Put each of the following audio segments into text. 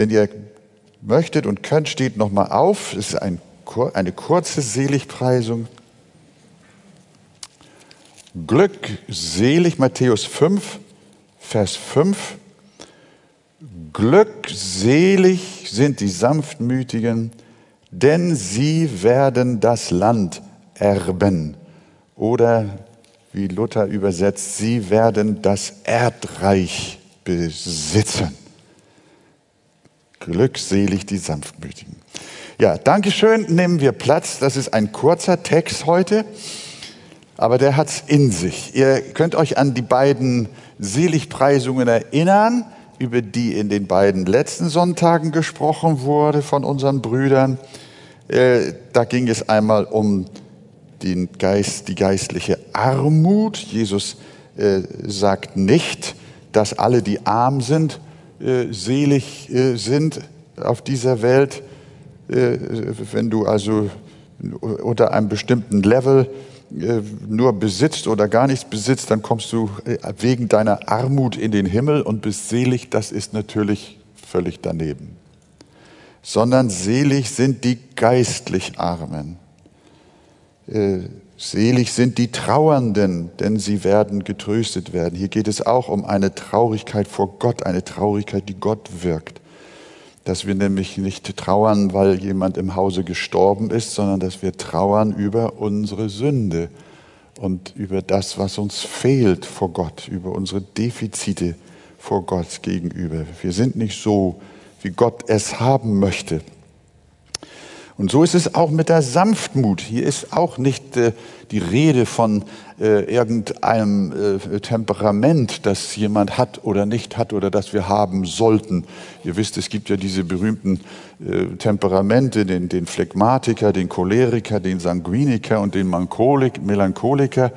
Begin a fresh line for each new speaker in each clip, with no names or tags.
Wenn ihr möchtet und könnt, steht nochmal auf. Es ist ein, eine kurze Seligpreisung. Glückselig, Matthäus 5, Vers 5. Glückselig sind die Sanftmütigen, denn sie werden das Land erben. Oder wie Luther übersetzt, sie werden das Erdreich besitzen. Glückselig die Sanftmütigen. Ja, Dankeschön, nehmen wir Platz. Das ist ein kurzer Text heute, aber der hat's in sich. Ihr könnt euch an die beiden Seligpreisungen erinnern, über die in den beiden letzten Sonntagen gesprochen wurde von unseren Brüdern. Äh, da ging es einmal um den Geist, die geistliche Armut. Jesus äh, sagt nicht, dass alle, die arm sind, äh, selig äh, sind auf dieser Welt. Äh, wenn du also unter einem bestimmten Level nur besitzt oder gar nichts besitzt, dann kommst du wegen deiner Armut in den Himmel und bist selig. Das ist natürlich völlig daneben. Sondern selig sind die geistlich Armen. Selig sind die Trauernden, denn sie werden getröstet werden. Hier geht es auch um eine Traurigkeit vor Gott, eine Traurigkeit, die Gott wirkt. Dass wir nämlich nicht trauern, weil jemand im Hause gestorben ist, sondern dass wir trauern über unsere Sünde und über das, was uns fehlt vor Gott, über unsere Defizite vor Gott gegenüber. Wir sind nicht so, wie Gott es haben möchte. Und so ist es auch mit der Sanftmut. Hier ist auch nicht äh, die Rede von äh, irgendeinem äh, Temperament, das jemand hat oder nicht hat oder das wir haben sollten. Ihr wisst, es gibt ja diese berühmten äh, Temperamente, den, den Phlegmatiker, den Choleriker, den Sanguiniker und den Melancholiker.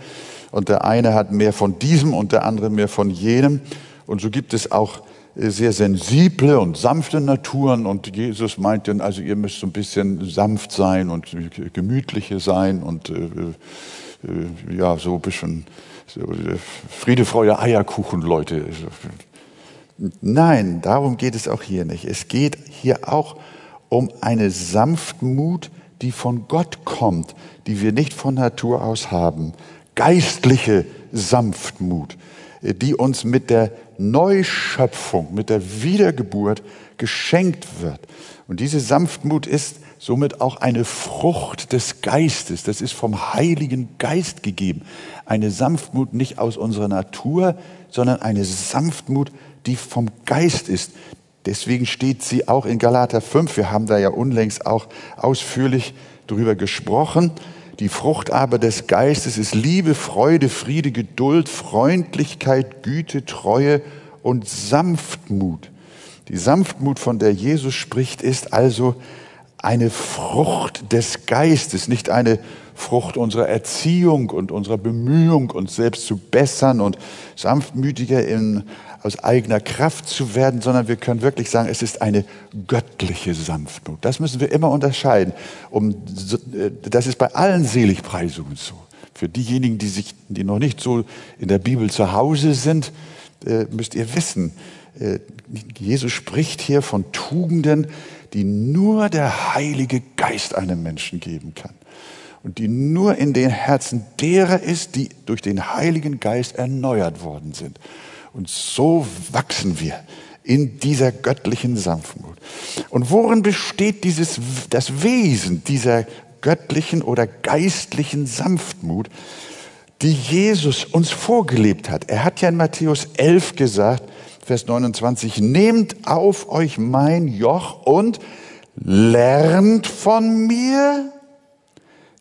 Und der eine hat mehr von diesem und der andere mehr von jenem. Und so gibt es auch sehr sensible und sanfte Naturen und Jesus meint dann, also ihr müsst so ein bisschen sanft sein und gemütliche sein und äh, äh, ja, so ein bisschen so, äh, Friede, Freude, Eierkuchen, Leute. Nein, darum geht es auch hier nicht. Es geht hier auch um eine Sanftmut, die von Gott kommt, die wir nicht von Natur aus haben. Geistliche Sanftmut, die uns mit der Neuschöpfung, mit der Wiedergeburt geschenkt wird. Und diese Sanftmut ist somit auch eine Frucht des Geistes. Das ist vom Heiligen Geist gegeben. Eine Sanftmut nicht aus unserer Natur, sondern eine Sanftmut, die vom Geist ist. Deswegen steht sie auch in Galater 5. Wir haben da ja unlängst auch ausführlich darüber gesprochen. Die Frucht aber des Geistes ist Liebe, Freude, Friede, Geduld, Freundlichkeit, Güte, Treue und Sanftmut. Die Sanftmut, von der Jesus spricht, ist also eine Frucht des Geistes, nicht eine Frucht unserer Erziehung und unserer Bemühung, uns selbst zu bessern und sanftmütiger in, aus eigener Kraft zu werden, sondern wir können wirklich sagen, es ist eine göttliche Sanftmut. Das müssen wir immer unterscheiden. Um, äh, das ist bei allen Seligpreisungen so. Für diejenigen, die, sich, die noch nicht so in der Bibel zu Hause sind, äh, müsst ihr wissen, äh, Jesus spricht hier von Tugenden, die nur der Heilige Geist einem Menschen geben kann und die nur in den Herzen derer ist, die durch den Heiligen Geist erneuert worden sind. Und so wachsen wir in dieser göttlichen Sanftmut. Und worin besteht dieses, das Wesen dieser göttlichen oder geistlichen Sanftmut, die Jesus uns vorgelebt hat? Er hat ja in Matthäus 11 gesagt, Vers 29, nehmt auf euch mein Joch und lernt von mir,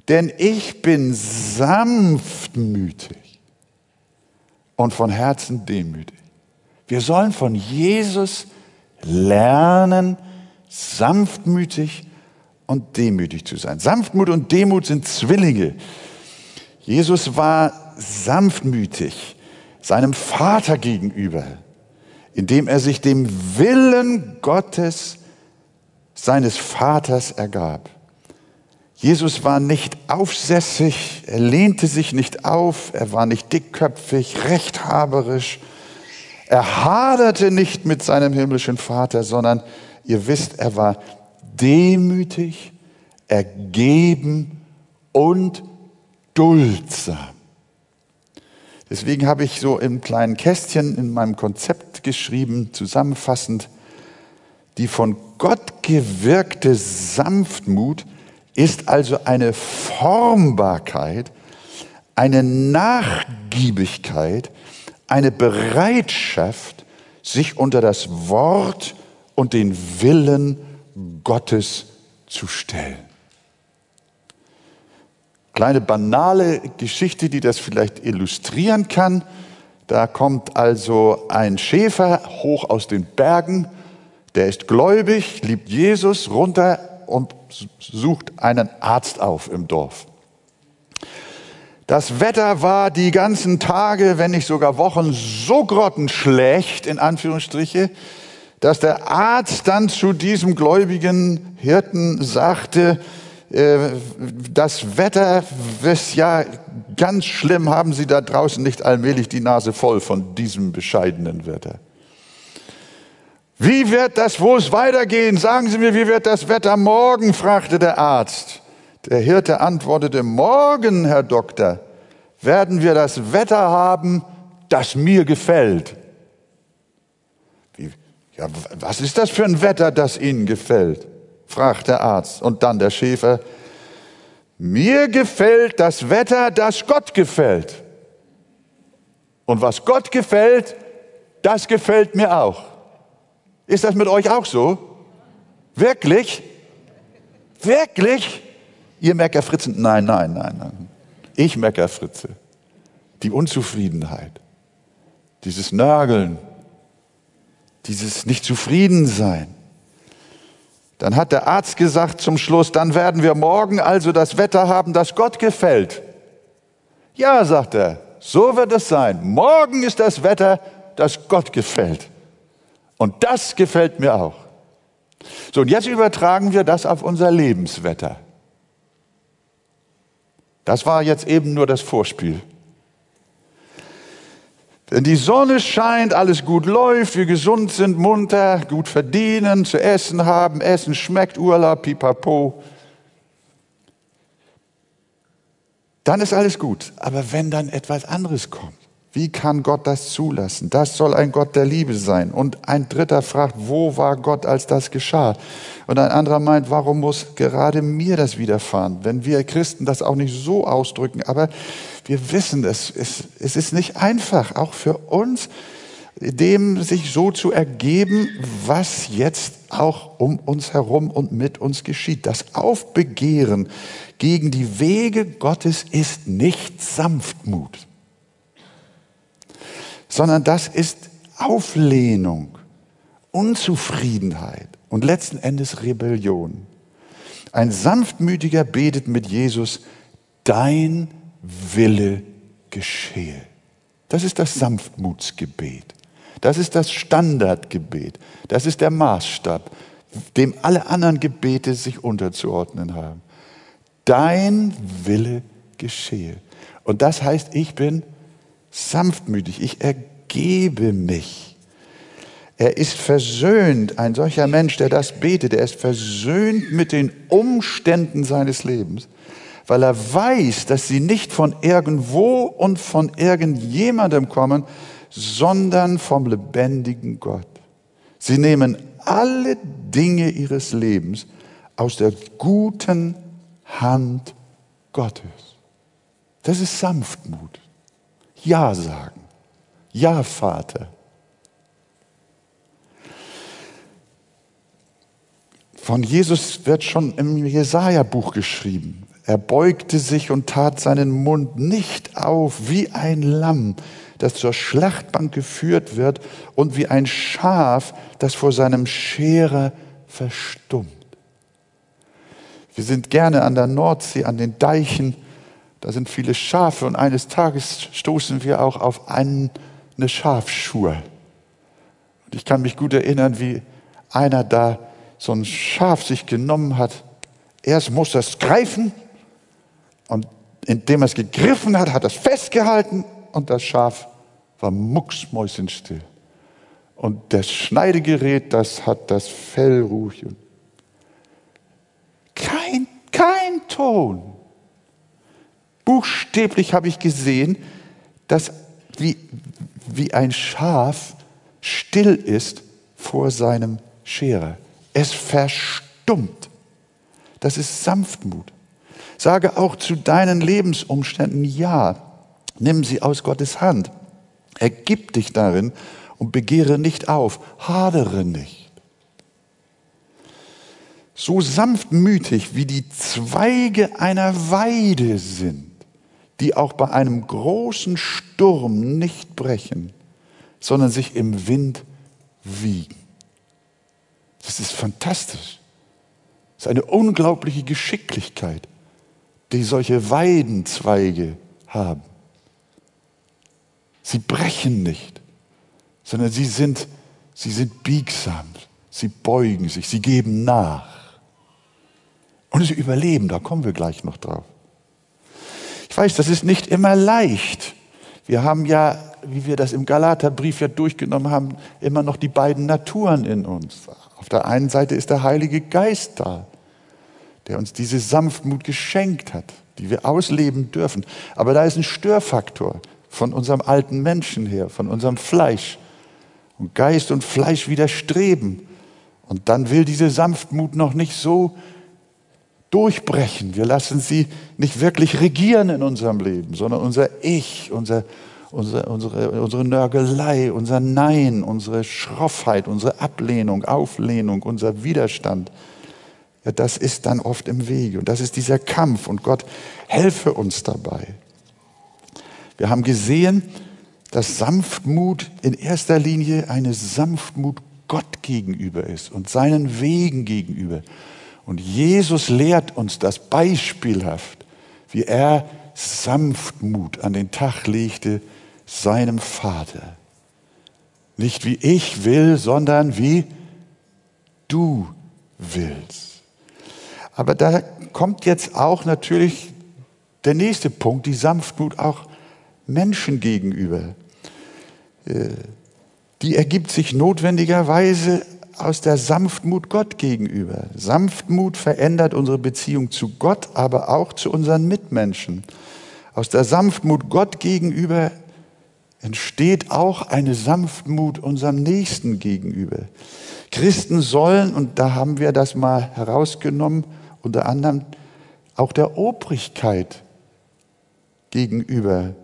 denn ich bin sanftmütig und von Herzen demütig. Wir sollen von Jesus lernen, sanftmütig und demütig zu sein. Sanftmut und Demut sind Zwillinge. Jesus war sanftmütig seinem Vater gegenüber, indem er sich dem Willen Gottes, seines Vaters ergab. Jesus war nicht aufsässig, er lehnte sich nicht auf, er war nicht dickköpfig, rechthaberisch. Er haderte nicht mit seinem himmlischen Vater, sondern ihr wisst, er war demütig, ergeben und duldsam. Deswegen habe ich so im kleinen Kästchen in meinem Konzept geschrieben, zusammenfassend, die von Gott gewirkte Sanftmut ist also eine Formbarkeit, eine Nachgiebigkeit, eine Bereitschaft, sich unter das Wort und den Willen Gottes zu stellen. Kleine banale Geschichte, die das vielleicht illustrieren kann. Da kommt also ein Schäfer hoch aus den Bergen, der ist gläubig, liebt Jesus runter und sucht einen Arzt auf im Dorf. Das Wetter war die ganzen Tage, wenn nicht sogar Wochen, so grottenschlecht, in Anführungsstriche, dass der Arzt dann zu diesem gläubigen Hirten sagte, äh, das Wetter ist ja ganz schlimm, haben Sie da draußen nicht allmählich die Nase voll von diesem bescheidenen Wetter. Wie wird das wo es weitergehen? Sagen Sie mir, wie wird das Wetter morgen? fragte der Arzt. Der Hirte antwortete, morgen, Herr Doktor, werden wir das Wetter haben, das mir gefällt. Wie, ja, was ist das für ein Wetter, das Ihnen gefällt? fragt der Arzt. Und dann der Schäfer, mir gefällt das Wetter, das Gott gefällt. Und was Gott gefällt, das gefällt mir auch. Ist das mit euch auch so? Wirklich? Wirklich? Ihr Meckerfritzen? Nein, nein, nein, nein. Ich Meckerfritze. Die Unzufriedenheit. Dieses Nörgeln. Dieses Nicht-Zufrieden-Sein. Dann hat der Arzt gesagt zum Schluss, dann werden wir morgen also das Wetter haben, das Gott gefällt. Ja, sagt er, so wird es sein. Morgen ist das Wetter, das Gott gefällt. Und das gefällt mir auch. So, und jetzt übertragen wir das auf unser Lebenswetter. Das war jetzt eben nur das Vorspiel. Wenn die Sonne scheint, alles gut läuft, wir gesund sind, munter, gut verdienen, zu essen haben, Essen schmeckt, Urlaub, pipapo, dann ist alles gut. Aber wenn dann etwas anderes kommt, wie kann Gott das zulassen? Das soll ein Gott der Liebe sein. Und ein Dritter fragt, wo war Gott, als das geschah? Und ein anderer meint, warum muss gerade mir das widerfahren? Wenn wir Christen das auch nicht so ausdrücken, aber wir wissen, es, es, es ist nicht einfach, auch für uns, dem sich so zu ergeben, was jetzt auch um uns herum und mit uns geschieht. Das Aufbegehren gegen die Wege Gottes ist nicht Sanftmut sondern das ist Auflehnung, Unzufriedenheit und letzten Endes Rebellion. Ein sanftmütiger betet mit Jesus, dein Wille geschehe. Das ist das Sanftmutsgebet. Das ist das Standardgebet. Das ist der Maßstab, dem alle anderen Gebete sich unterzuordnen haben. Dein Wille geschehe. Und das heißt, ich bin sanftmütig, ich ergebe mich. Er ist versöhnt, ein solcher Mensch, der das betet, er ist versöhnt mit den Umständen seines Lebens, weil er weiß, dass sie nicht von irgendwo und von irgendjemandem kommen, sondern vom lebendigen Gott. Sie nehmen alle Dinge ihres Lebens aus der guten Hand Gottes. Das ist Sanftmut. Ja sagen. Ja, Vater. Von Jesus wird schon im Jesaja-Buch geschrieben. Er beugte sich und tat seinen Mund nicht auf wie ein Lamm, das zur Schlachtbank geführt wird und wie ein Schaf, das vor seinem Scherer verstummt. Wir sind gerne an der Nordsee, an den Deichen da sind viele Schafe und eines Tages stoßen wir auch auf eine Schafschur. Und ich kann mich gut erinnern, wie einer da so ein Schaf sich genommen hat. Erst muss er es greifen und indem er es gegriffen hat, hat er es festgehalten und das Schaf war mucksmäuschenstill. und das Schneidegerät, das hat das Fell ruhig. Kein, kein Ton. Buchstäblich habe ich gesehen, dass wie, wie ein Schaf still ist vor seinem Scherer. Es verstummt. Das ist Sanftmut. Sage auch zu deinen Lebensumständen Ja. Nimm sie aus Gottes Hand. Ergib dich darin und begehre nicht auf. Hadere nicht. So sanftmütig wie die Zweige einer Weide sind, die auch bei einem großen Sturm nicht brechen, sondern sich im Wind wiegen. Das ist fantastisch. Das ist eine unglaubliche Geschicklichkeit, die solche Weidenzweige haben. Sie brechen nicht, sondern sie sind, sie sind biegsam. Sie beugen sich, sie geben nach. Und sie überleben, da kommen wir gleich noch drauf. Ich weiß, das ist nicht immer leicht. Wir haben ja, wie wir das im Galaterbrief ja durchgenommen haben, immer noch die beiden Naturen in uns. Auf der einen Seite ist der Heilige Geist da, der uns diese Sanftmut geschenkt hat, die wir ausleben dürfen. Aber da ist ein Störfaktor von unserem alten Menschen her, von unserem Fleisch. Und Geist und Fleisch widerstreben. Und dann will diese Sanftmut noch nicht so durchbrechen. Wir lassen sie nicht wirklich regieren in unserem Leben, sondern unser Ich, unser, unsere, unsere, unsere Nörgelei, unser Nein, unsere Schroffheit, unsere Ablehnung, Auflehnung, unser Widerstand. Ja, das ist dann oft im Wege. Und das ist dieser Kampf. Und Gott helfe uns dabei. Wir haben gesehen, dass Sanftmut in erster Linie eine Sanftmut Gott gegenüber ist und seinen Wegen gegenüber. Und Jesus lehrt uns das beispielhaft, wie er Sanftmut an den Tag legte seinem Vater. Nicht wie ich will, sondern wie du willst. Aber da kommt jetzt auch natürlich der nächste Punkt, die Sanftmut auch Menschen gegenüber. Äh, die ergibt sich notwendigerweise aus der Sanftmut Gott gegenüber. Sanftmut verändert unsere Beziehung zu Gott, aber auch zu unseren Mitmenschen. Aus der Sanftmut Gott gegenüber entsteht auch eine Sanftmut unserem Nächsten gegenüber. Christen sollen, und da haben wir das mal herausgenommen, unter anderem auch der Obrigkeit gegenüber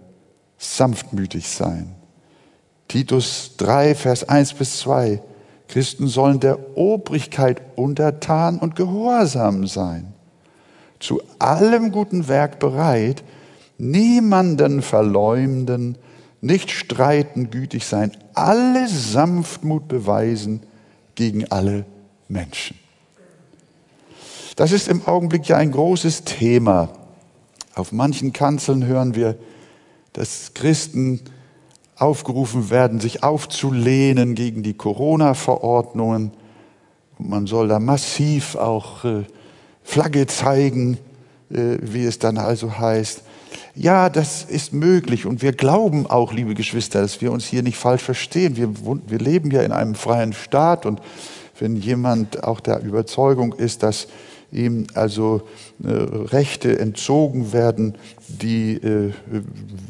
sanftmütig sein. Titus 3, Vers 1 bis 2. Christen sollen der Obrigkeit untertan und gehorsam sein, zu allem guten Werk bereit, niemanden verleumden, nicht streiten, gütig sein, alle Sanftmut beweisen gegen alle Menschen. Das ist im Augenblick ja ein großes Thema. Auf manchen Kanzeln hören wir, dass Christen aufgerufen werden, sich aufzulehnen gegen die Corona-Verordnungen. Man soll da massiv auch äh, Flagge zeigen, äh, wie es dann also heißt. Ja, das ist möglich und wir glauben auch, liebe Geschwister, dass wir uns hier nicht falsch verstehen. Wir, wir leben ja in einem freien Staat und wenn jemand auch der Überzeugung ist, dass ihm also äh, Rechte entzogen werden, die äh,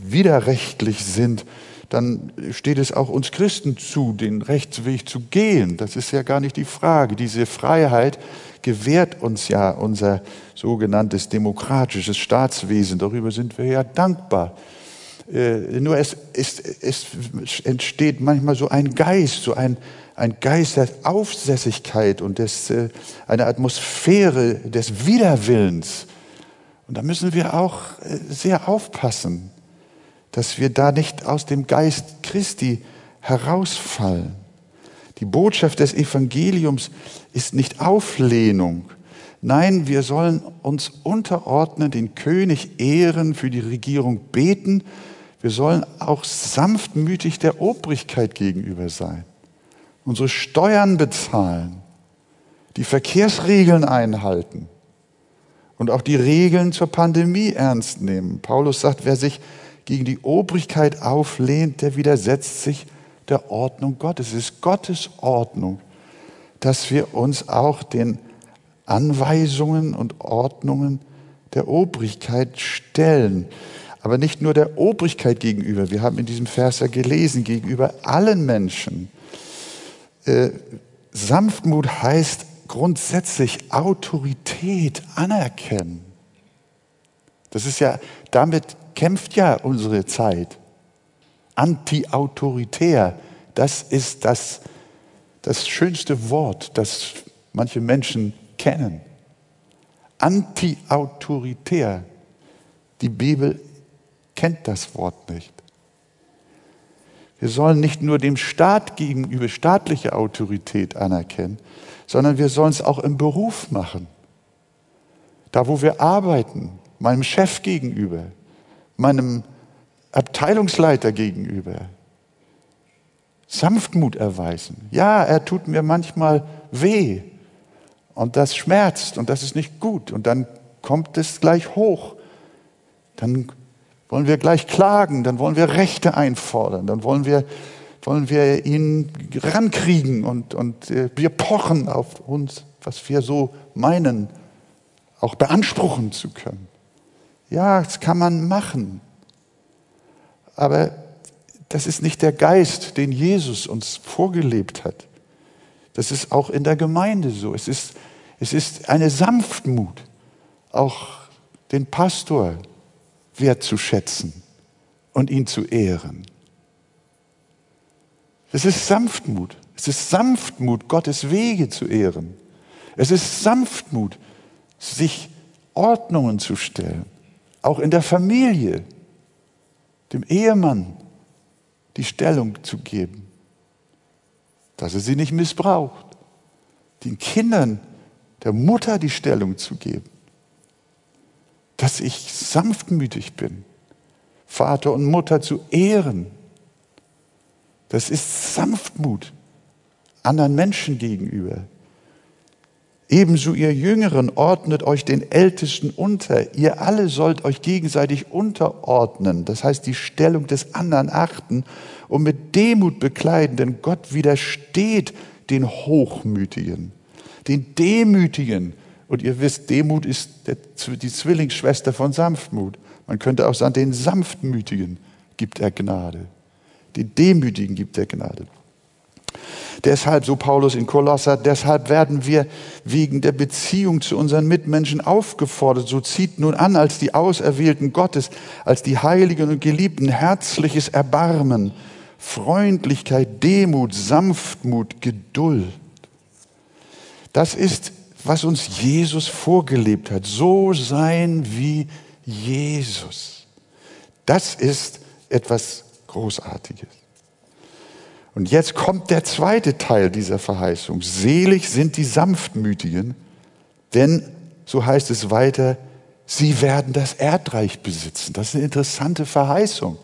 widerrechtlich sind, dann steht es auch uns Christen zu, den Rechtsweg zu gehen. Das ist ja gar nicht die Frage. Diese Freiheit gewährt uns ja unser sogenanntes demokratisches Staatswesen. Darüber sind wir ja dankbar. Äh, nur es, es, es entsteht manchmal so ein Geist, so ein, ein Geist der Aufsässigkeit und des, äh, eine Atmosphäre des Widerwillens. Und da müssen wir auch äh, sehr aufpassen dass wir da nicht aus dem Geist Christi herausfallen. Die Botschaft des Evangeliums ist nicht Auflehnung. Nein, wir sollen uns unterordnen, den König ehren, für die Regierung beten. Wir sollen auch sanftmütig der Obrigkeit gegenüber sein, unsere Steuern bezahlen, die Verkehrsregeln einhalten und auch die Regeln zur Pandemie ernst nehmen. Paulus sagt, wer sich gegen die Obrigkeit auflehnt, der widersetzt sich der Ordnung Gottes. Es ist Gottes Ordnung, dass wir uns auch den Anweisungen und Ordnungen der Obrigkeit stellen. Aber nicht nur der Obrigkeit gegenüber. Wir haben in diesem Vers ja gelesen, gegenüber allen Menschen. Äh, Sanftmut heißt grundsätzlich Autorität anerkennen. Das ist ja, damit kämpft ja unsere Zeit. Anti-autoritär, das ist das, das schönste Wort, das manche Menschen kennen. Anti-autoritär. Die Bibel kennt das Wort nicht. Wir sollen nicht nur dem Staat gegenüber staatliche Autorität anerkennen, sondern wir sollen es auch im Beruf machen. Da, wo wir arbeiten, meinem Chef gegenüber, meinem Abteilungsleiter gegenüber. Sanftmut erweisen. Ja, er tut mir manchmal weh und das schmerzt und das ist nicht gut und dann kommt es gleich hoch. Dann wollen wir gleich klagen, dann wollen wir Rechte einfordern, dann wollen wir, wollen wir ihn rankriegen und, und äh, wir pochen auf uns, was wir so meinen, auch beanspruchen zu können. Ja, das kann man machen. Aber das ist nicht der Geist, den Jesus uns vorgelebt hat. Das ist auch in der Gemeinde so. Es ist, es ist eine Sanftmut, auch den Pastor, wertzuschätzen und ihn zu ehren. Es ist Sanftmut. Es ist Sanftmut, Gottes Wege zu ehren. Es ist Sanftmut, sich Ordnungen zu stellen. Auch in der Familie, dem Ehemann die Stellung zu geben, dass er sie nicht missbraucht. Den Kindern, der Mutter die Stellung zu geben dass ich sanftmütig bin, Vater und Mutter zu ehren. Das ist Sanftmut anderen Menschen gegenüber. Ebenso ihr Jüngeren ordnet euch den Ältesten unter. Ihr alle sollt euch gegenseitig unterordnen, das heißt die Stellung des anderen achten und mit Demut bekleiden, denn Gott widersteht den Hochmütigen, den Demütigen und ihr wisst, Demut ist die Zwillingsschwester von Sanftmut. Man könnte auch sagen, den Sanftmütigen gibt er Gnade. Den Demütigen gibt er Gnade. Deshalb, so Paulus in Kolosser, deshalb werden wir wegen der Beziehung zu unseren Mitmenschen aufgefordert. So zieht nun an als die Auserwählten Gottes, als die Heiligen und Geliebten herzliches Erbarmen, Freundlichkeit, Demut, Sanftmut, Geduld. Das ist was uns Jesus vorgelebt hat. So sein wie Jesus. Das ist etwas Großartiges. Und jetzt kommt der zweite Teil dieser Verheißung. Selig sind die Sanftmütigen, denn, so heißt es weiter, sie werden das Erdreich besitzen. Das ist eine interessante Verheißung.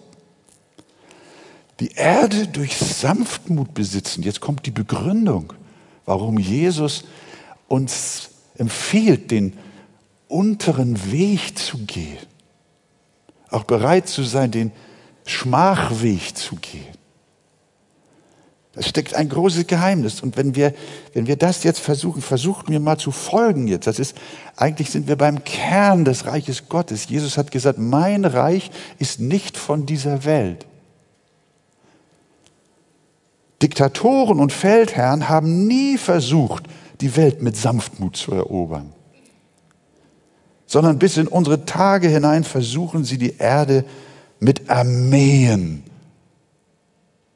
Die Erde durch Sanftmut besitzen. Jetzt kommt die Begründung, warum Jesus uns empfiehlt, den unteren Weg zu gehen. Auch bereit zu sein, den Schmachweg zu gehen. Da steckt ein großes Geheimnis. Und wenn wir, wenn wir das jetzt versuchen, versuchen wir mal zu folgen jetzt. Das ist, eigentlich sind wir beim Kern des Reiches Gottes. Jesus hat gesagt, mein Reich ist nicht von dieser Welt. Diktatoren und Feldherren haben nie versucht, die Welt mit Sanftmut zu erobern, sondern bis in unsere Tage hinein versuchen sie die Erde mit Armeen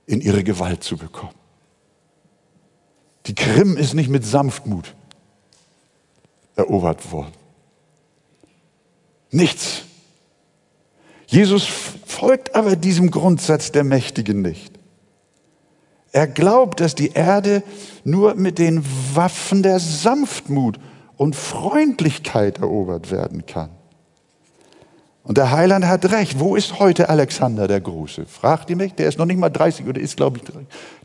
in ihre Gewalt zu bekommen. Die Krim ist nicht mit Sanftmut erobert worden. Nichts. Jesus folgt aber diesem Grundsatz der Mächtigen nicht. Er glaubt, dass die Erde nur mit den Waffen der Sanftmut und Freundlichkeit erobert werden kann. Und der Heiland hat recht. Wo ist heute Alexander der Große? Fragt ihr mich. Der ist noch nicht mal 30 oder ist, glaube ich,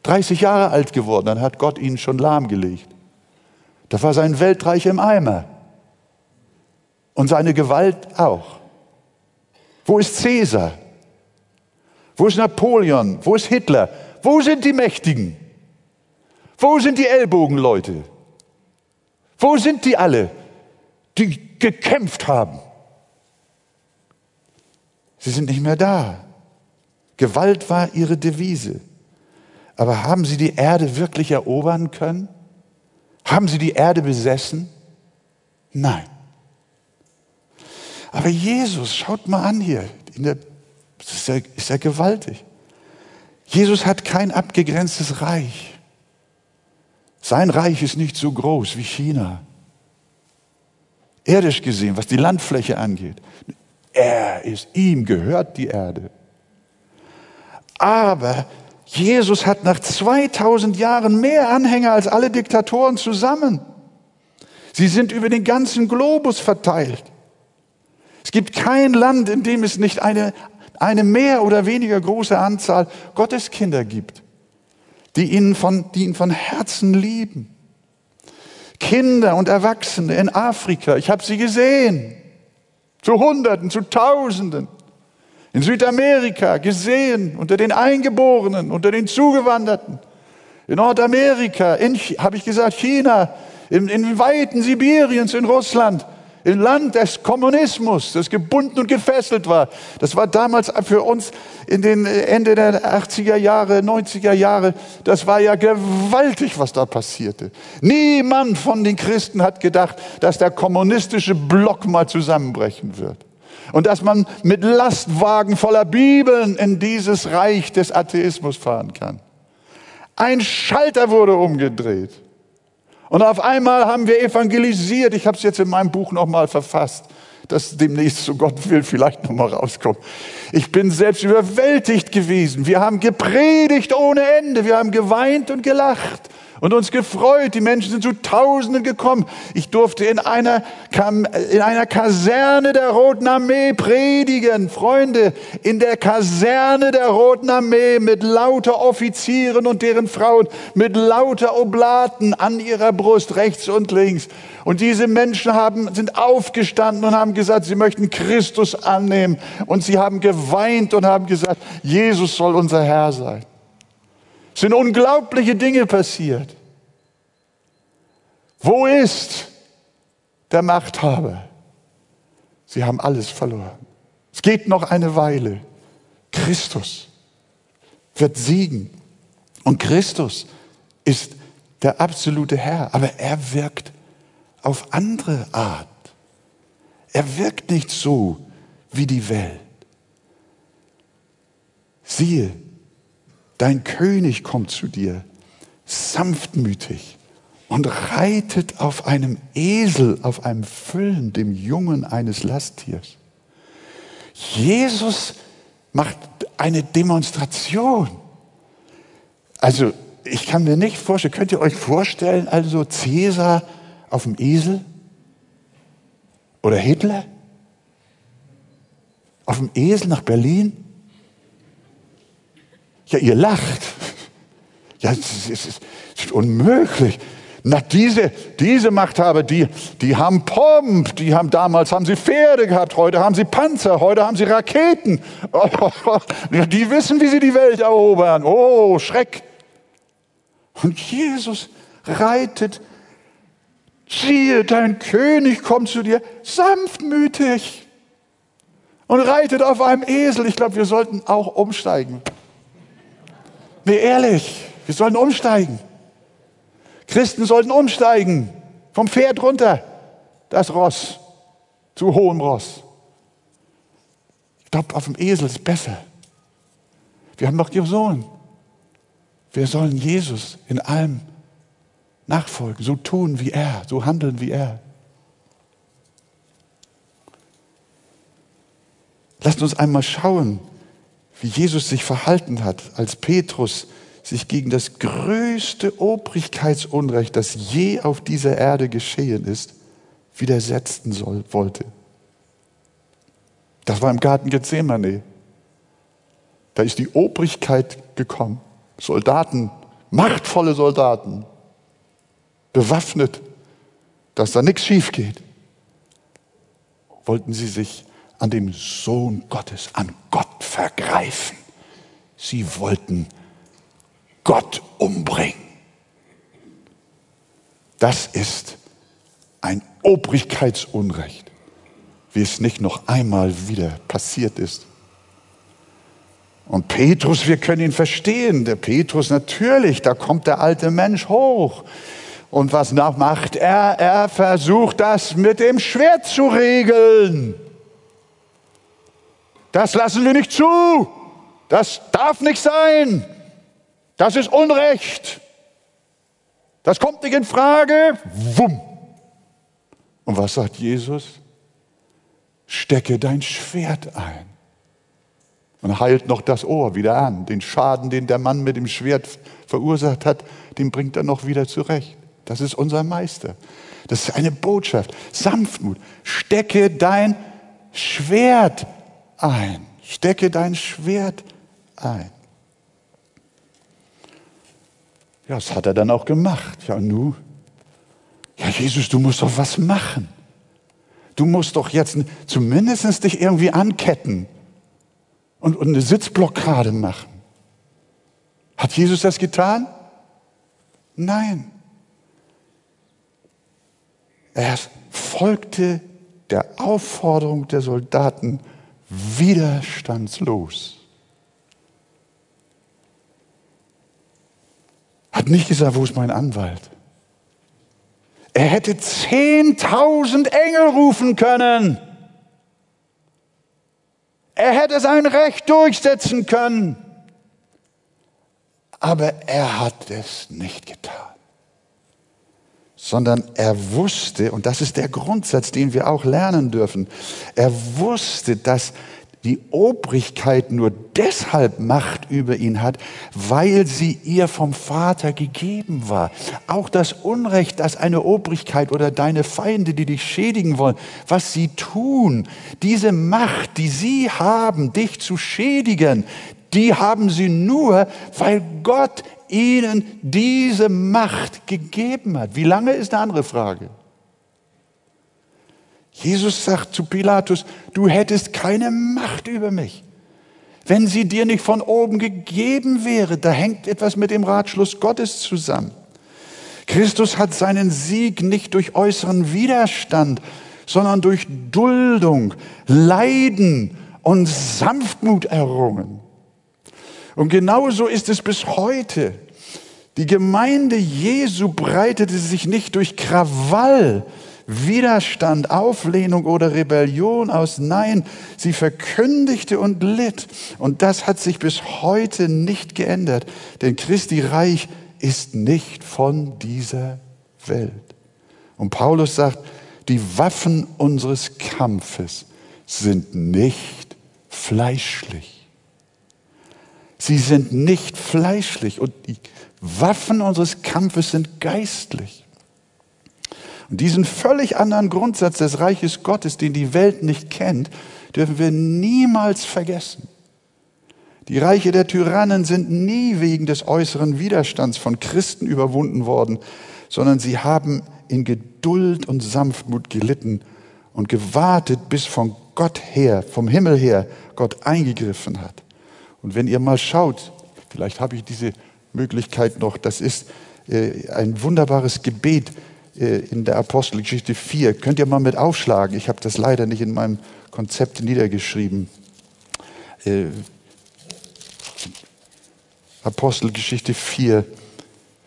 30 Jahre alt geworden. Dann hat Gott ihn schon lahmgelegt. Da war sein Weltreich im Eimer. Und seine Gewalt auch. Wo ist Cäsar? Wo ist Napoleon? Wo ist Hitler? Wo sind die Mächtigen? Wo sind die Ellbogenleute? Wo sind die alle, die gekämpft haben? Sie sind nicht mehr da. Gewalt war ihre Devise. Aber haben sie die Erde wirklich erobern können? Haben sie die Erde besessen? Nein. Aber Jesus, schaut mal an hier, der, ist ja, ist ja gewaltig. Jesus hat kein abgegrenztes Reich. Sein Reich ist nicht so groß wie China. Erdisch gesehen, was die Landfläche angeht. Er ist, ihm gehört die Erde. Aber Jesus hat nach 2000 Jahren mehr Anhänger als alle Diktatoren zusammen. Sie sind über den ganzen Globus verteilt. Es gibt kein Land, in dem es nicht eine, eine mehr oder weniger große Anzahl Gotteskinder gibt, die ihn von, die ihn von Herzen lieben. Kinder und Erwachsene in Afrika, ich habe sie gesehen, zu Hunderten, zu Tausenden. In Südamerika gesehen, unter den Eingeborenen, unter den Zugewanderten. In Nordamerika, in, habe ich gesagt, China, in, in Weiten Sibiriens, in Russland, im Land des Kommunismus, das gebunden und gefesselt war. Das war damals für uns in den Ende der 80er Jahre, 90er Jahre, das war ja gewaltig, was da passierte. Niemand von den Christen hat gedacht, dass der kommunistische Block mal zusammenbrechen wird. Und dass man mit Lastwagen voller Bibeln in dieses Reich des Atheismus fahren kann. Ein Schalter wurde umgedreht. Und auf einmal haben wir evangelisiert. Ich habe es jetzt in meinem Buch nochmal verfasst, das demnächst, so Gott will, vielleicht nochmal rauskommt. Ich bin selbst überwältigt gewesen. Wir haben gepredigt ohne Ende. Wir haben geweint und gelacht und uns gefreut. Die Menschen sind zu Tausenden gekommen. Ich durfte in einer, in einer Kaserne der Roten Armee predigen. Freunde, in der Kaserne der Roten Armee mit lauter Offizieren und deren Frauen, mit lauter Oblaten an ihrer Brust, rechts und links. Und diese Menschen haben, sind aufgestanden und haben gesagt, sie möchten Christus annehmen. Und sie haben geweint und haben gesagt, Jesus soll unser Herr sein. Sind unglaubliche Dinge passiert. Wo ist der Machthaber? Sie haben alles verloren. Es geht noch eine Weile. Christus wird siegen. Und Christus ist der absolute Herr, aber er wirkt auf andere Art. Er wirkt nicht so wie die Welt. Siehe, Dein König kommt zu dir, sanftmütig und reitet auf einem Esel, auf einem Füllen, dem Jungen eines Lasttiers. Jesus macht eine Demonstration. Also, ich kann mir nicht vorstellen, könnt ihr euch vorstellen, also Cäsar auf dem Esel? Oder Hitler? Auf dem Esel nach Berlin? Ja, ihr lacht. Ja, es ist, es ist unmöglich. Na, diese, diese Machthaber, die, die haben Pomp, die haben damals haben sie Pferde gehabt, heute haben sie Panzer, heute haben sie Raketen. Die wissen, wie sie die Welt erobern. Oh, Schreck. Und Jesus reitet, siehe, dein König kommt zu dir, sanftmütig und reitet auf einem Esel. Ich glaube, wir sollten auch umsteigen. Nee, ehrlich, wir sollen umsteigen. Christen sollten umsteigen. Vom Pferd runter. Das Ross. Zu hohem Ross. Ich glaube, auf dem Esel ist besser. Wir haben doch gesungen. Wir sollen Jesus in allem nachfolgen, so tun wie er, so handeln wie er. Lasst uns einmal schauen, wie Jesus sich verhalten hat, als Petrus sich gegen das größte Obrigkeitsunrecht, das je auf dieser Erde geschehen ist, widersetzen soll, wollte. Das war im Garten Gethsemane. Da ist die Obrigkeit gekommen. Soldaten, machtvolle Soldaten, bewaffnet, dass da nichts schief geht. Wollten sie sich an dem Sohn Gottes, an Gott vergreifen. Sie wollten Gott umbringen. Das ist ein Obrigkeitsunrecht, wie es nicht noch einmal wieder passiert ist. Und Petrus, wir können ihn verstehen. Der Petrus natürlich, da kommt der alte Mensch hoch. Und was macht er? Er versucht das mit dem Schwert zu regeln. Das lassen wir nicht zu. Das darf nicht sein. Das ist Unrecht. Das kommt nicht in Frage. Wumm. Und was sagt Jesus? Stecke dein Schwert ein. Und heilt noch das Ohr wieder an. Den Schaden, den der Mann mit dem Schwert verursacht hat, den bringt er noch wieder zurecht. Das ist unser Meister. Das ist eine Botschaft. Sanftmut. Stecke dein Schwert ein. Stecke dein Schwert ein. Ja, das hat er dann auch gemacht. Ja, nu? Ja, Jesus, du musst doch was machen. Du musst doch jetzt zumindest dich irgendwie anketten und, und eine Sitzblockade machen. Hat Jesus das getan? Nein. Er folgte der Aufforderung der Soldaten widerstandslos. Hat nicht gesagt, wo ist mein Anwalt? Er hätte zehntausend Engel rufen können. Er hätte sein Recht durchsetzen können. Aber er hat es nicht getan. Sondern er wusste, und das ist der Grundsatz, den wir auch lernen dürfen, er wusste, dass die Obrigkeit nur deshalb Macht über ihn hat, weil sie ihr vom Vater gegeben war. Auch das Unrecht, das eine Obrigkeit oder deine Feinde, die dich schädigen wollen, was sie tun, diese Macht, die sie haben, dich zu schädigen, die haben sie nur, weil Gott ihnen diese Macht gegeben hat. Wie lange ist eine andere Frage? Jesus sagt zu Pilatus, du hättest keine Macht über mich. Wenn sie dir nicht von oben gegeben wäre, da hängt etwas mit dem Ratschluss Gottes zusammen. Christus hat seinen Sieg nicht durch äußeren Widerstand, sondern durch Duldung, Leiden und Sanftmut errungen. Und genauso ist es bis heute. Die Gemeinde Jesu breitete sich nicht durch Krawall, Widerstand, Auflehnung oder Rebellion aus. Nein, sie verkündigte und litt. Und das hat sich bis heute nicht geändert. Denn Christi Reich ist nicht von dieser Welt. Und Paulus sagt, die Waffen unseres Kampfes sind nicht fleischlich. Sie sind nicht fleischlich und die Waffen unseres Kampfes sind geistlich. Und diesen völlig anderen Grundsatz des Reiches Gottes, den die Welt nicht kennt, dürfen wir niemals vergessen. Die Reiche der Tyrannen sind nie wegen des äußeren Widerstands von Christen überwunden worden, sondern sie haben in Geduld und Sanftmut gelitten und gewartet, bis von Gott her, vom Himmel her, Gott eingegriffen hat. Und wenn ihr mal schaut, vielleicht habe ich diese Möglichkeit noch, das ist äh, ein wunderbares Gebet, äh, in der Apostelgeschichte 4. Könnt ihr mal mit aufschlagen? Ich habe das leider nicht in meinem Konzept niedergeschrieben. Äh, Apostelgeschichte 4,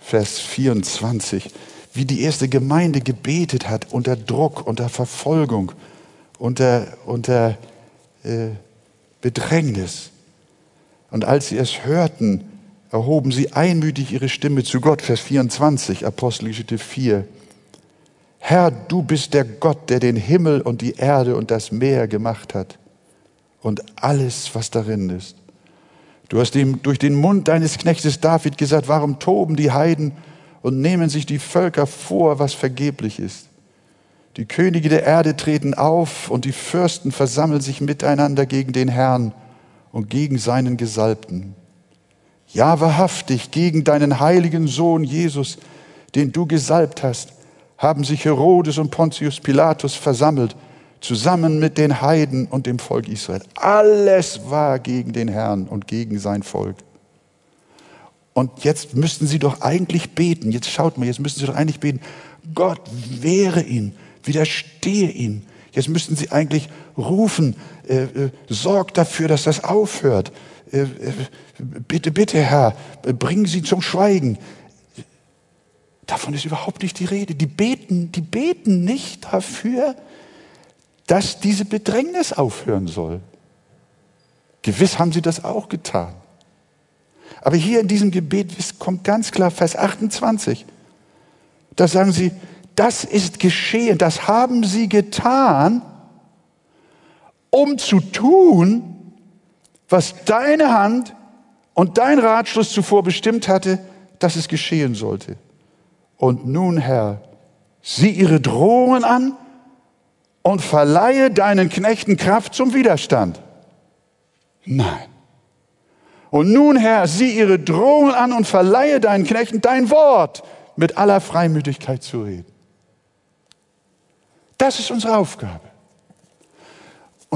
Vers 24. Wie die erste Gemeinde gebetet hat unter Druck, unter Verfolgung, unter, unter äh, Bedrängnis. Und als sie es hörten, erhoben sie einmütig ihre Stimme zu Gott. Vers 24, Apostelgeschichte 4. Herr, du bist der Gott, der den Himmel und die Erde und das Meer gemacht hat und alles, was darin ist. Du hast ihm durch den Mund deines Knechtes David gesagt, warum toben die Heiden und nehmen sich die Völker vor, was vergeblich ist. Die Könige der Erde treten auf und die Fürsten versammeln sich miteinander gegen den Herrn und gegen seinen Gesalbten. Ja, wahrhaftig, gegen deinen heiligen Sohn Jesus, den du gesalbt hast, haben sich Herodes und Pontius Pilatus versammelt, zusammen mit den Heiden und dem Volk Israel. Alles war gegen den Herrn und gegen sein Volk. Und jetzt müssten Sie doch eigentlich beten. Jetzt schaut mal, jetzt müssten Sie doch eigentlich beten. Gott wehre ihn, widerstehe ihm. Jetzt müssten Sie eigentlich rufen, äh, äh, sorgt dafür, dass das aufhört. Äh, äh, bitte, bitte, Herr, bringen Sie zum Schweigen. Davon ist überhaupt nicht die Rede. Die beten, die beten nicht dafür, dass diese Bedrängnis aufhören soll. Gewiss haben sie das auch getan. Aber hier in diesem Gebet kommt ganz klar Vers 28. Da sagen sie, das ist geschehen, das haben sie getan, um zu tun, was deine Hand und dein Ratschluss zuvor bestimmt hatte, dass es geschehen sollte. Und nun, Herr, sieh ihre Drohungen an und verleihe deinen Knechten Kraft zum Widerstand. Nein. Und nun, Herr, sieh ihre Drohungen an und verleihe deinen Knechten dein Wort mit aller Freimütigkeit zu reden. Das ist unsere Aufgabe.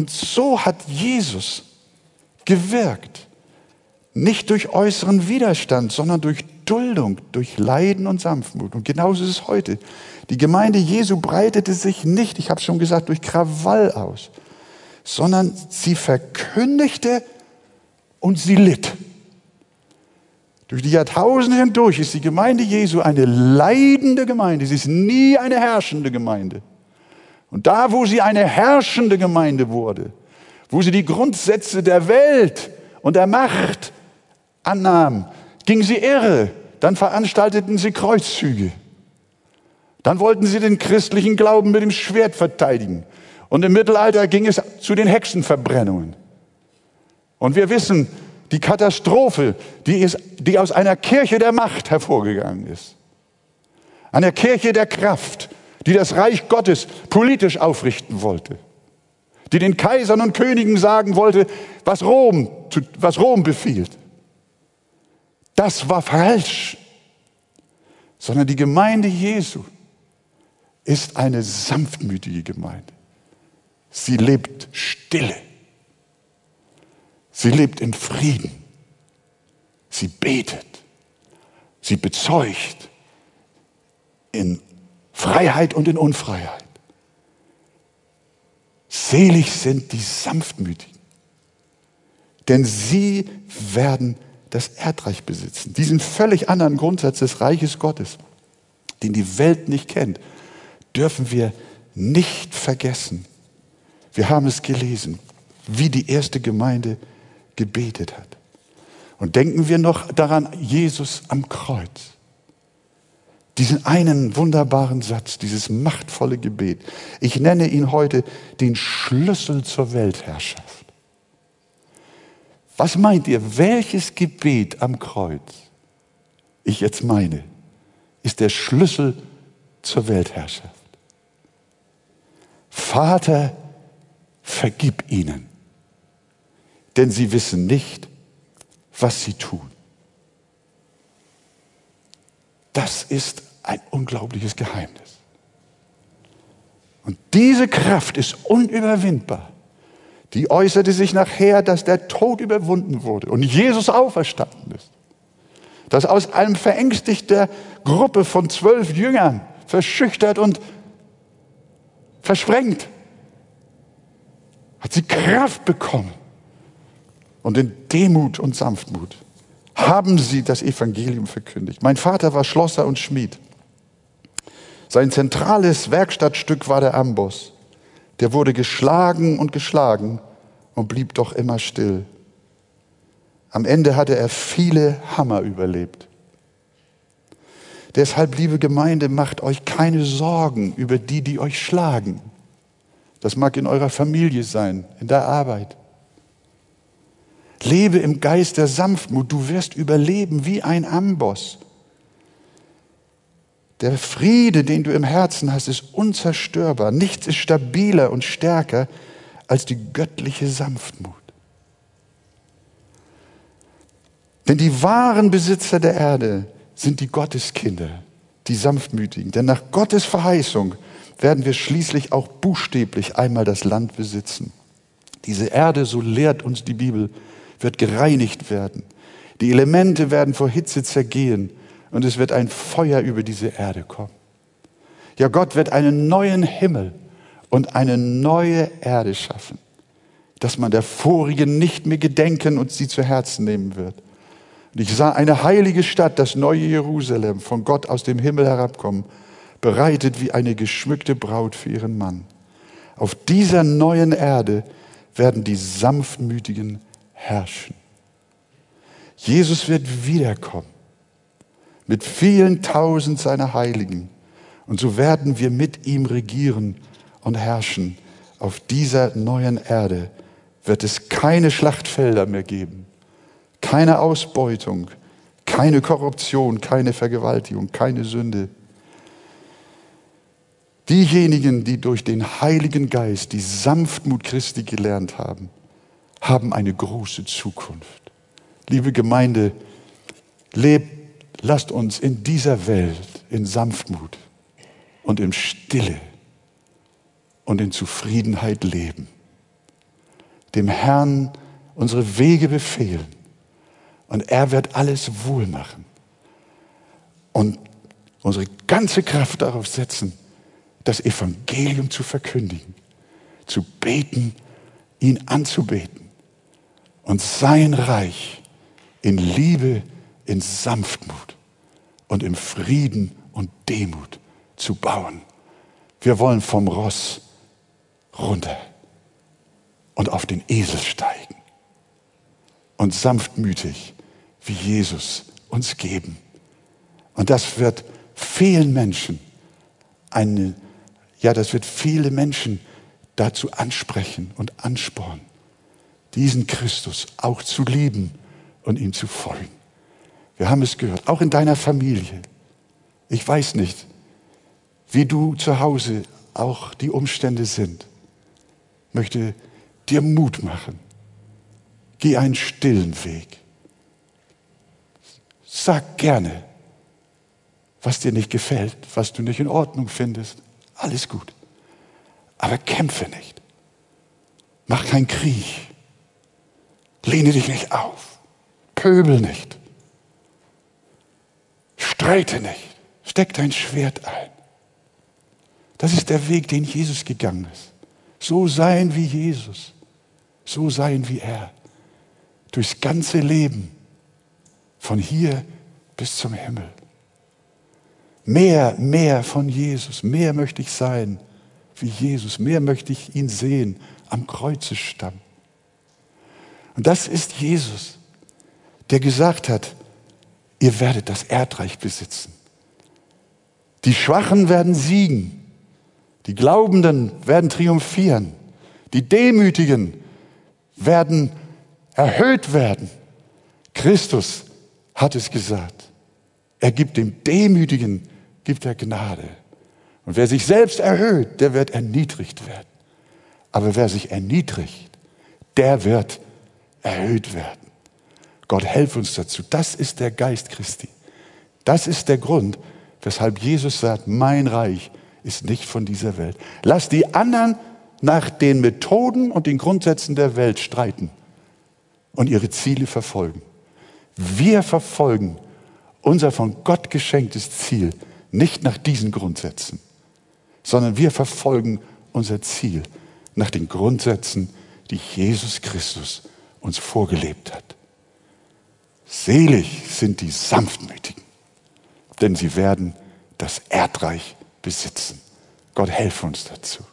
Und so hat Jesus gewirkt. Nicht durch äußeren Widerstand, sondern durch Duldung, durch Leiden und Sanftmut. Und genauso ist es heute. Die Gemeinde Jesu breitete sich nicht, ich habe es schon gesagt, durch Krawall aus, sondern sie verkündigte und sie litt. Durch die Jahrtausende hindurch ist die Gemeinde Jesu eine leidende Gemeinde. Sie ist nie eine herrschende Gemeinde. Und da, wo sie eine herrschende Gemeinde wurde, wo sie die Grundsätze der Welt und der Macht annahm, ging sie irre. Dann veranstalteten sie Kreuzzüge. Dann wollten sie den christlichen Glauben mit dem Schwert verteidigen. Und im Mittelalter ging es zu den Hexenverbrennungen. Und wir wissen, die Katastrophe, die, ist, die aus einer Kirche der Macht hervorgegangen ist. Einer Kirche der Kraft, die das Reich Gottes politisch aufrichten wollte. Die den Kaisern und Königen sagen wollte, was Rom, was Rom befiehlt. Das war falsch. Sondern die Gemeinde Jesu ist eine sanftmütige Gemeinde. Sie lebt stille. Sie lebt in Frieden. Sie betet. Sie bezeugt in Freiheit und in Unfreiheit. Selig sind die Sanftmütigen, denn sie werden das Erdreich besitzen. Diesen völlig anderen Grundsatz des Reiches Gottes, den die Welt nicht kennt, dürfen wir nicht vergessen. Wir haben es gelesen, wie die erste Gemeinde gebetet hat. Und denken wir noch daran, Jesus am Kreuz. Diesen einen wunderbaren Satz, dieses machtvolle Gebet. Ich nenne ihn heute den Schlüssel zur Weltherrschaft. Was meint ihr, welches Gebet am Kreuz ich jetzt meine, ist der Schlüssel zur Weltherrschaft? Vater, vergib ihnen, denn sie wissen nicht, was sie tun. Das ist ein unglaubliches Geheimnis. Und diese Kraft ist unüberwindbar. Die äußerte sich nachher, dass der Tod überwunden wurde und Jesus auferstanden ist. Dass aus einem verängstigter Gruppe von zwölf Jüngern, verschüchtert und versprengt, hat sie Kraft bekommen. Und in Demut und Sanftmut haben sie das Evangelium verkündigt. Mein Vater war Schlosser und Schmied. Sein zentrales Werkstattstück war der Amboss. Der wurde geschlagen und geschlagen und blieb doch immer still. Am Ende hatte er viele Hammer überlebt. Deshalb, liebe Gemeinde, macht euch keine Sorgen über die, die euch schlagen. Das mag in eurer Familie sein, in der Arbeit. Lebe im Geist der Sanftmut. Du wirst überleben wie ein Amboss. Der Friede, den du im Herzen hast, ist unzerstörbar. Nichts ist stabiler und stärker als die göttliche Sanftmut. Denn die wahren Besitzer der Erde sind die Gotteskinder, die Sanftmütigen. Denn nach Gottes Verheißung werden wir schließlich auch buchstäblich einmal das Land besitzen. Diese Erde, so lehrt uns die Bibel, wird gereinigt werden. Die Elemente werden vor Hitze zergehen und es wird ein Feuer über diese Erde kommen. Ja, Gott wird einen neuen Himmel und eine neue Erde schaffen, dass man der vorigen nicht mehr gedenken und sie zu Herzen nehmen wird. Und ich sah eine heilige Stadt, das neue Jerusalem, von Gott aus dem Himmel herabkommen, bereitet wie eine geschmückte Braut für ihren Mann. Auf dieser neuen Erde werden die Sanftmütigen herrschen. Jesus wird wiederkommen mit vielen tausend seiner Heiligen. Und so werden wir mit ihm regieren und herrschen. Auf dieser neuen Erde wird es keine Schlachtfelder mehr geben, keine Ausbeutung, keine Korruption, keine Vergewaltigung, keine Sünde. Diejenigen, die durch den Heiligen Geist die Sanftmut Christi gelernt haben, haben eine große Zukunft. Liebe Gemeinde, lebt, lasst uns in dieser Welt in Sanftmut und in Stille und in Zufriedenheit leben. Dem Herrn unsere Wege befehlen und er wird alles wohl machen. Und unsere ganze Kraft darauf setzen, das Evangelium zu verkündigen, zu beten, ihn anzubeten und sein Reich in Liebe, in Sanftmut und im Frieden und Demut zu bauen. Wir wollen vom Ross runter und auf den Esel steigen und sanftmütig wie Jesus uns geben. Und das wird vielen Menschen eine, ja, das wird viele Menschen dazu ansprechen und anspornen, diesen Christus auch zu lieben und ihm zu folgen. Wir haben es gehört, auch in deiner Familie. Ich weiß nicht, wie du zu Hause auch die Umstände sind. Ich möchte dir Mut machen. Geh einen stillen Weg. Sag gerne, was dir nicht gefällt, was du nicht in Ordnung findest. Alles gut. Aber kämpfe nicht. Mach keinen Krieg. Lehne dich nicht auf. Pöbel nicht. Streite nicht. Steck dein Schwert ein. Das ist der Weg, den Jesus gegangen ist. So sein wie Jesus. So sein wie er. Durchs ganze Leben. Von hier bis zum Himmel. Mehr, mehr von Jesus. Mehr möchte ich sein wie Jesus. Mehr möchte ich ihn sehen am Kreuzestamm. Und das ist Jesus, der gesagt hat, ihr werdet das Erdreich besitzen. Die Schwachen werden siegen. Die Glaubenden werden triumphieren. Die Demütigen werden erhöht werden. Christus hat es gesagt. Er gibt dem Demütigen, gibt er Gnade. Und wer sich selbst erhöht, der wird erniedrigt werden. Aber wer sich erniedrigt, der wird erhöht werden. Gott, helf uns dazu. Das ist der Geist Christi. Das ist der Grund, weshalb Jesus sagt, mein Reich ist nicht von dieser Welt. Lass die anderen nach den Methoden und den Grundsätzen der Welt streiten und ihre Ziele verfolgen. Wir verfolgen unser von Gott geschenktes Ziel nicht nach diesen Grundsätzen, sondern wir verfolgen unser Ziel nach den Grundsätzen, die Jesus Christus uns vorgelebt hat. Selig sind die Sanftmütigen, denn sie werden das Erdreich besitzen. Gott helfe uns dazu.